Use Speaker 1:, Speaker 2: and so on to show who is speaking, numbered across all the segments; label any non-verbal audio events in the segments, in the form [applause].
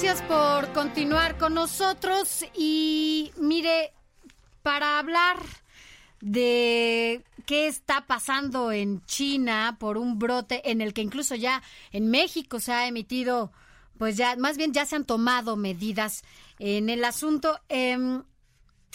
Speaker 1: Gracias por continuar con nosotros y mire, para hablar de qué está pasando en China por un brote en el que incluso ya en México se ha emitido, pues ya, más bien ya se han tomado medidas en el asunto. Em,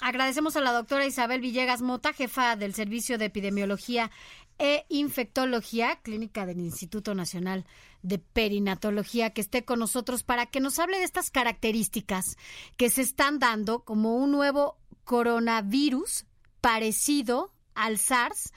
Speaker 1: agradecemos a la doctora Isabel Villegas Mota, jefa del Servicio de Epidemiología e Infectología, clínica del Instituto Nacional de Perinatología, que esté con nosotros para que nos hable de estas características que se están dando como un nuevo coronavirus parecido al SARS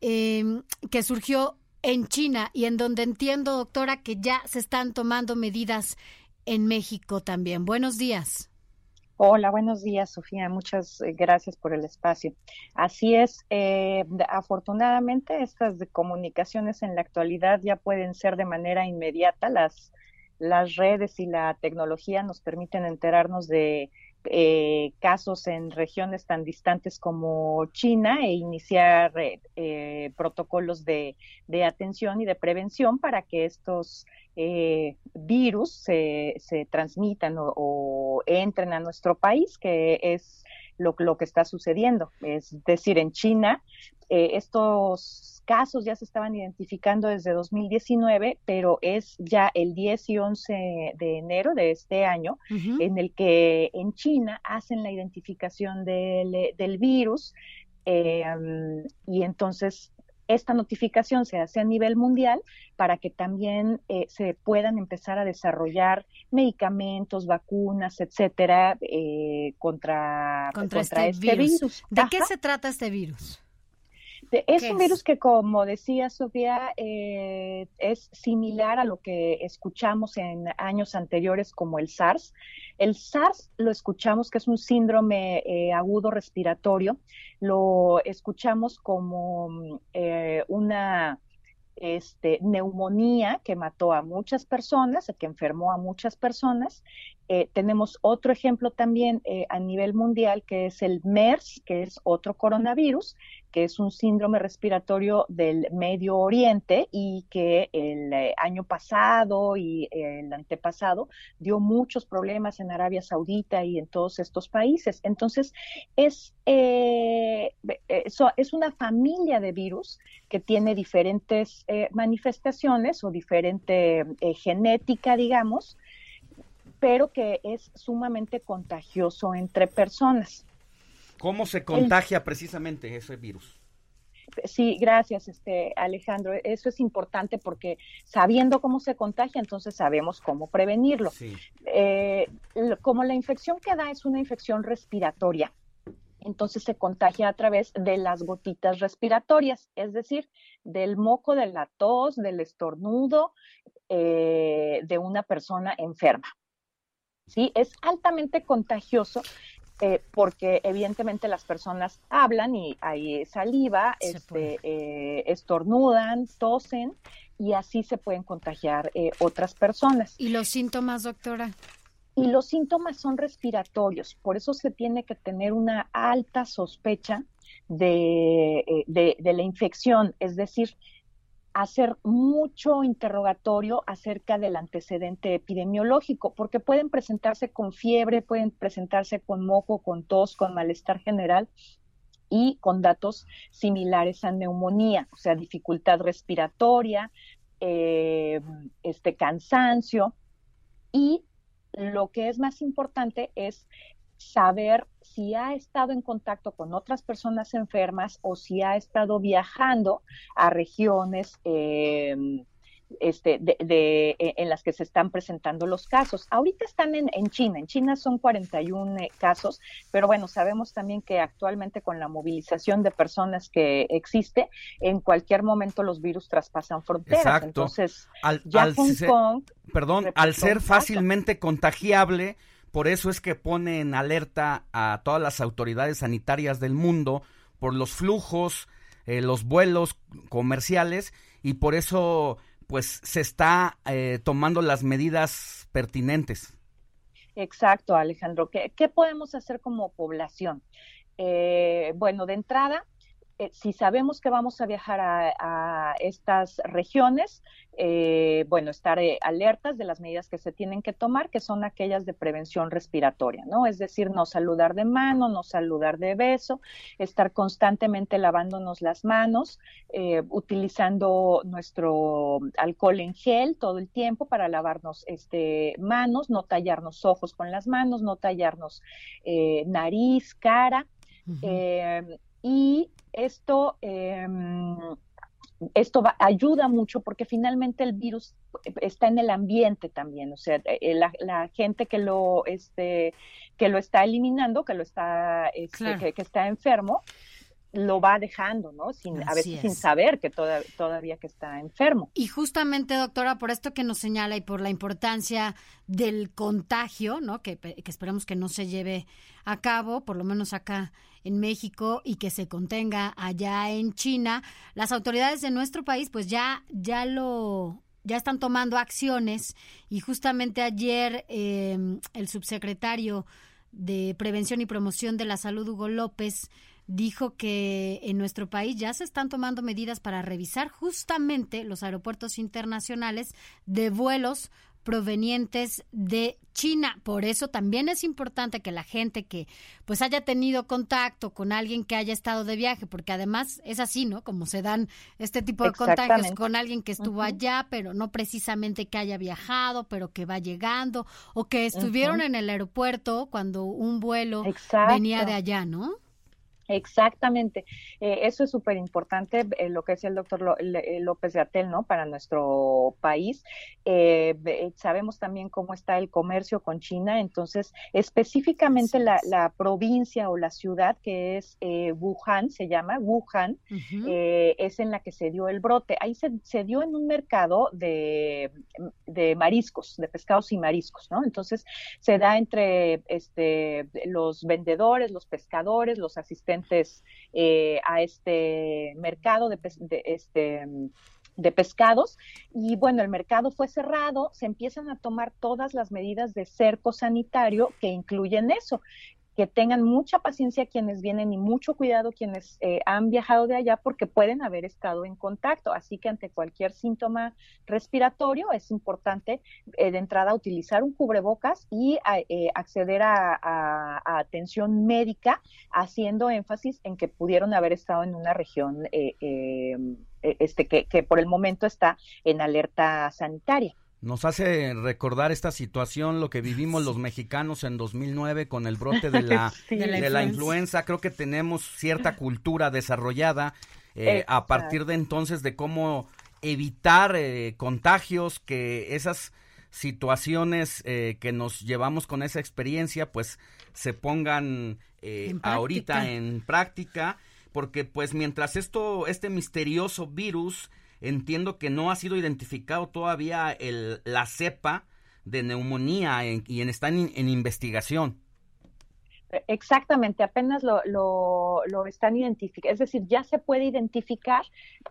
Speaker 1: em, que surgió en China y en donde entiendo, doctora, que ya se están tomando medidas en México también. Buenos días.
Speaker 2: Hola, buenos días, Sofía. Muchas eh, gracias por el espacio. Así es, eh, afortunadamente estas comunicaciones en la actualidad ya pueden ser de manera inmediata. Las, las redes y la tecnología nos permiten enterarnos de eh, casos en regiones tan distantes como China e iniciar eh, protocolos de, atención y de prevención para que estos eh, virus se, se transmitan o, entren a nuestro país, que es lo, lo que está sucediendo. Es decir, en China, estos casos ya se estaban identificando desde 2019, pero es ya el 10 y 11 de enero de este año en el que en China hacen la identificación del, del virus eh, y entonces esta notificación se hace a nivel mundial para que también eh, se puedan empezar a desarrollar medicamentos, vacunas, etcétera, eh, contra,
Speaker 1: contra, este, este virus. ¿De qué se trata este virus?
Speaker 2: Es un virus que, como decía Sofía, eh, es similar a lo que escuchamos en años anteriores como el SARS. El SARS lo escuchamos que es un síndrome eh, agudo respiratorio, lo escuchamos como eh, una este, neumonía que mató a muchas personas, que enfermó a muchas personas. tenemos otro ejemplo también a nivel mundial que es el MERS, que es otro coronavirus, que es un síndrome respiratorio del Medio Oriente y que el eh, año pasado y el antepasado dio muchos problemas en Arabia Saudita y en todos estos países. Entonces, es, eh, eso, es una familia de virus que tiene diferentes eh, manifestaciones o diferente genética, digamos, pero que es sumamente contagioso entre personas.
Speaker 3: ¿Cómo se contagia precisamente ese virus?
Speaker 2: Sí, gracias, este Alejandro. Eso es importante porque sabiendo cómo se contagia, entonces sabemos cómo prevenirlo. Eh, como la infección que da es una infección respiratoria, entonces se contagia a través de las gotitas respiratorias, es decir, del moco, de la tos, del estornudo eh, de una persona enferma. Sí, es altamente contagioso eh, porque evidentemente las personas hablan y hay saliva, este, eh, estornudan, tosen y así se pueden contagiar eh, otras personas.
Speaker 1: ¿Y los síntomas, doctora?
Speaker 2: Y los síntomas son respiratorios, por eso se tiene que tener una alta sospecha de, de, de la infección, es decir, hacer mucho interrogatorio acerca del antecedente epidemiológico, porque pueden presentarse con fiebre, pueden presentarse con moco, con tos, con malestar general y con datos similares a neumonía, o sea, dificultad respiratoria, eh, este cansancio. Y lo que es más importante es saber si ha estado en contacto con otras personas enfermas o si ha estado viajando a regiones em, este, de, e, en las que se están presentando los casos. Ahorita están en, en China, en China son 41 eh, casos, pero bueno, sabemos también que actualmente con la movilización de personas que existe, en cualquier momento los virus traspasan fronteras.
Speaker 3: Exacto.
Speaker 2: Entonces,
Speaker 3: al,
Speaker 2: ya
Speaker 3: al
Speaker 2: Hong
Speaker 3: ser-
Speaker 2: Kong
Speaker 3: perdón, al ser fácilmente contagiable, por eso es que pone en alerta a todas las autoridades sanitarias del mundo por los flujos, eh, los vuelos comerciales y por eso pues se está eh, tomando las medidas pertinentes.
Speaker 2: Exacto, Alejandro. ¿Qué, qué podemos hacer como población? Eh, bueno, de entrada, eh, si sabemos que vamos a viajar a, a estas regiones, eh, bueno, estar eh, alertas de las medidas que se tienen que tomar, que son aquellas de prevención respiratoria, ¿no? Es decir, no saludar de mano, no saludar de beso, estar constantemente lavándonos las manos, eh, utilizando nuestro alcohol en gel todo el tiempo para lavarnos este, manos, no tallarnos ojos con las manos, no tallarnos eh, nariz, cara. Eh, y esto, eh, esto va- ayuda mucho porque finalmente el virus está en el ambiente también, o sea, eh, la, la gente que lo, este, que lo está eliminando, que lo está, este,
Speaker 1: Claro.
Speaker 2: que, que está enfermo, lo va dejando, ¿no? Sin, a veces sin saber que toda- todavía que está enfermo.
Speaker 1: Y justamente, doctora, por esto que nos señala y por la importancia del contagio, ¿no? Que, que esperamos que no se lleve a cabo, por lo menos acá en México, y que se contenga allá en China, las autoridades de nuestro país, pues ya, ya lo ya están tomando acciones. Y justamente ayer eh, el subsecretario de Prevención y Promoción de la Salud, Hugo López, dijo que en nuestro país ya se están tomando medidas para revisar justamente los aeropuertos internacionales de vuelos provenientes de China. Por eso también es importante que la gente que pues haya tenido contacto con alguien que haya estado de viaje, porque además es así, ¿no? Como se dan este tipo de contagios con alguien que estuvo allá, pero no precisamente que haya viajado, pero que va llegando, o que estuvieron en el aeropuerto cuando un vuelo
Speaker 2: Exacto.
Speaker 1: venía de allá, ¿no?
Speaker 2: Exactamente. Eh, eso es súper importante, eh, lo que decía el doctor Le- eh, López de Atel, ¿no? Para nuestro país. Eh, sabemos también cómo está el comercio con China, entonces específicamente la, provincia o la ciudad que es Wuhan, se llama Wuhan, es en la que se dio el brote. Ahí se, se dio en un mercado de, de mariscos, de pescados y mariscos, ¿no? Entonces se da entre este, los vendedores, los pescadores, los asistentes eh, a este mercado de, de, este de pescados. Y bueno, el mercado fue cerrado, se empiezan a tomar todas las medidas de cerco sanitario que incluyen eso, que tengan mucha paciencia quienes vienen y mucho cuidado quienes eh, han viajado de allá porque pueden haber estado en contacto. Así que ante cualquier síntoma respiratorio es importante eh, de entrada utilizar un cubrebocas y a- eh, acceder a, atención médica haciendo énfasis en que pudieron haber estado en una región eh, eh, este, que por el momento está en alerta sanitaria.
Speaker 3: Nos hace recordar esta situación, lo que vivimos los mexicanos en 2009 con el brote de [laughs] la,
Speaker 2: Sí.
Speaker 1: De la
Speaker 3: de la
Speaker 1: influenza.
Speaker 3: Creo que tenemos cierta cultura desarrollada eh, a partir de entonces de cómo evitar eh, contagios, que esas situaciones eh, que nos llevamos con esa experiencia pues se pongan eh,
Speaker 1: En
Speaker 3: ahorita en práctica porque pues mientras esto este misterioso virus entiendo que no ha sido identificado todavía el la cepa de neumonía en- y en, en investigación
Speaker 2: Exactamente, apenas lo, lo, lo están identificando, es decir, ya se puede identificar,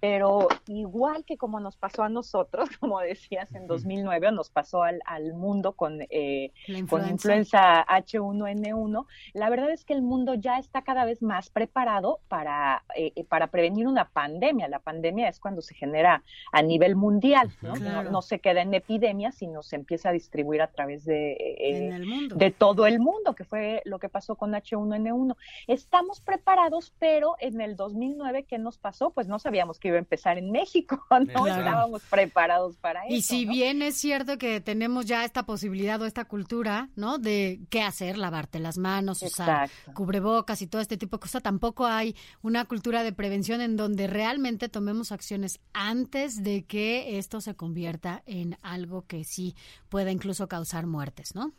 Speaker 2: pero igual que como nos pasó a nosotros, [laughs] como decías, en
Speaker 3: Ujú.
Speaker 2: 2009, o nos pasó al, al mundo con, eh, con
Speaker 1: influenza.
Speaker 2: influenza H1N1, la verdad es que el mundo ya está cada vez más preparado para, eh, eh, para prevenir una pandemia. La pandemia es cuando se genera a nivel mundial, ¿no?
Speaker 3: Ujú.
Speaker 1: Claro.
Speaker 2: No, no se queda en epidemia, sino se empieza a distribuir a través de... eh, de todo el mundo, que fue lo que pasó pasó con H1N1. Estamos preparados, pero en el 2009, ¿qué nos pasó? Pues no sabíamos que iba a empezar en México, [laughs] no estábamos preparados para eso.
Speaker 1: Y si bien es cierto que tenemos ya esta posibilidad o esta cultura, ¿no? De qué hacer, lavarte las manos, usar cubrebocas y todo este tipo de cosas, tampoco hay una cultura de prevención en donde realmente tomemos acciones antes de que esto se convierta en algo que sí pueda incluso causar muertes, ¿no?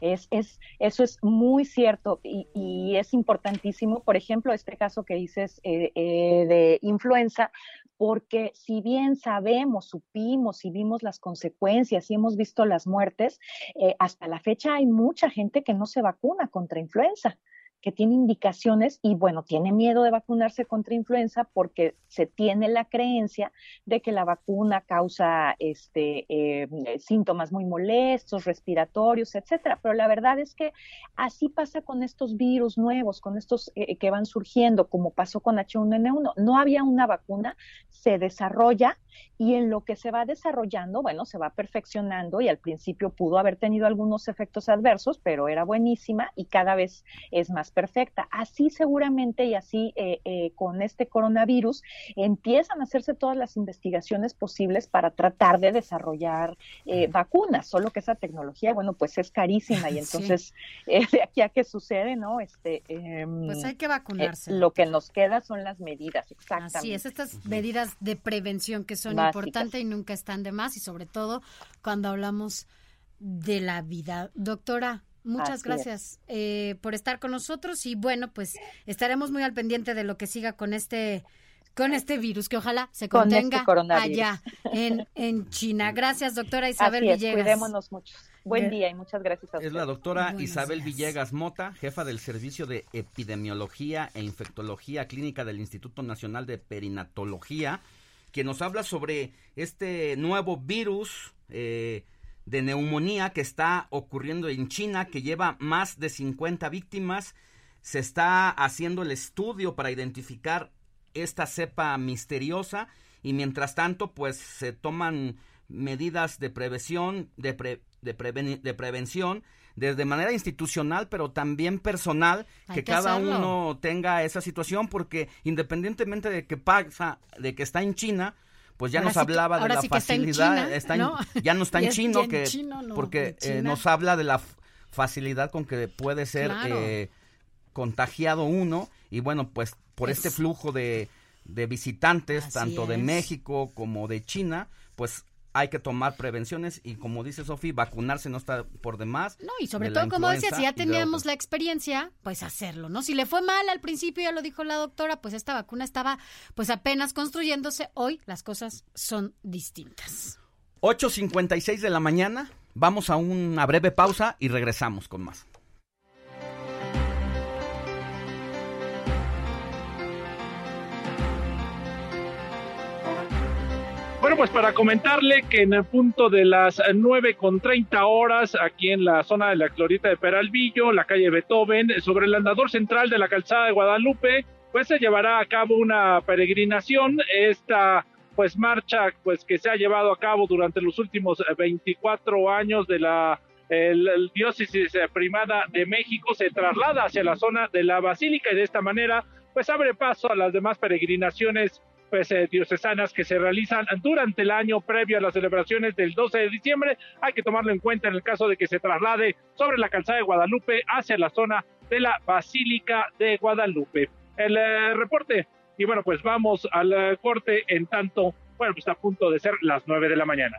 Speaker 2: Es, es, eso es muy cierto y, es importantísimo, por ejemplo, este caso que dices eh, eh, de influenza, porque si bien sabemos, supimos y vimos las consecuencias y hemos visto las muertes, eh, hasta la fecha hay mucha gente que no se vacuna contra influenza que tiene indicaciones y bueno, tiene miedo de vacunarse contra influenza porque se tiene la creencia de que la vacuna causa este, eh, síntomas muy molestos, respiratorios, etcétera. Pero la verdad es que así pasa con estos virus nuevos, con estos eh, que van surgiendo, como pasó con H1N1. No había una vacuna, se desarrolla y en lo que se va desarrollando, bueno, se va perfeccionando y al principio pudo haber tenido algunos efectos adversos, pero era buenísima y cada vez es más perfecta. Así seguramente y así eh, eh, con este coronavirus empiezan a hacerse todas las investigaciones posibles para tratar de desarrollar eh, vacunas, solo que esa tecnología, bueno, pues es carísima y [laughs] entonces de aquí a que sucede, ¿no? Este,
Speaker 1: em, pues hay que vacunarse.
Speaker 2: lo que nos queda son las medidas, exactamente.
Speaker 1: Así es, estas medidas de prevención que son importantes y nunca están de más y sobre todo cuando hablamos de la vida. Doctora, Muchas gracias eh, por estar con nosotros y bueno, pues estaremos muy al pendiente de lo que siga con este con este virus que ojalá se este contenga allá en, en China. Gracias, doctora Isabel Villegas.
Speaker 2: Cuidémonos mucho. Buen día y muchas gracias a
Speaker 3: usted. Es la doctora Isabel Villegas Mota, jefa del Servicio de Epidemiología e Infectología Clínica del Instituto Nacional de Perinatología, quien nos habla sobre este nuevo virus eh, de neumonía que está ocurriendo en China, que lleva más de 50 víctimas. Se está haciendo el estudio para identificar esta cepa misteriosa y mientras tanto pues se toman medidas de prevención, de, de, prevención desde manera institucional, pero también personal, que, cada uno tenga esa situación, porque independientemente de que pasa, de que está en China, pues ya nos hablaba de la facilidad, está [laughs] ya no está en [laughs] chino, que, porque eh, nos habla de la facilidad con que puede ser eh, contagiado uno, y bueno, pues por este flujo de, de visitantes, tanto de México como de China, pues hay que tomar prevenciones y como dice Sofi, vacunarse no está por demás.
Speaker 1: No, y sobre todo, como decía, si ya teníamos la experiencia, pues hacerlo, ¿no? Si le fue mal al principio, ya lo dijo la doctora, pues esta vacuna estaba pues apenas construyéndose, hoy las cosas son distintas.
Speaker 3: 8.56 de la mañana, vamos a una breve pausa y regresamos con más.
Speaker 4: Bueno, pues para comentarle que en el punto de las 9 con 30 horas, aquí en la zona de la Clorita de Peralvillo, la calle Beethoven, sobre el andador central de la calzada de Guadalupe, pues se llevará a cabo una peregrinación. Esta pues marcha pues que se ha llevado a cabo durante los últimos 24 años de la diócesis primada de México se traslada hacia la zona de la basílica y de esta manera pues abre paso a las demás peregrinaciones pues, eh, diocesanas que se realizan durante el año previo a las celebraciones del 12 de diciembre. Hay que tomarlo en cuenta en el caso de que se traslade sobre la calzada de Guadalupe hacia la zona de la Basílica de Guadalupe. El eh, reporte. Y bueno, pues vamos al eh, corte en tanto, bueno, pues está a punto de ser las 9 de la mañana.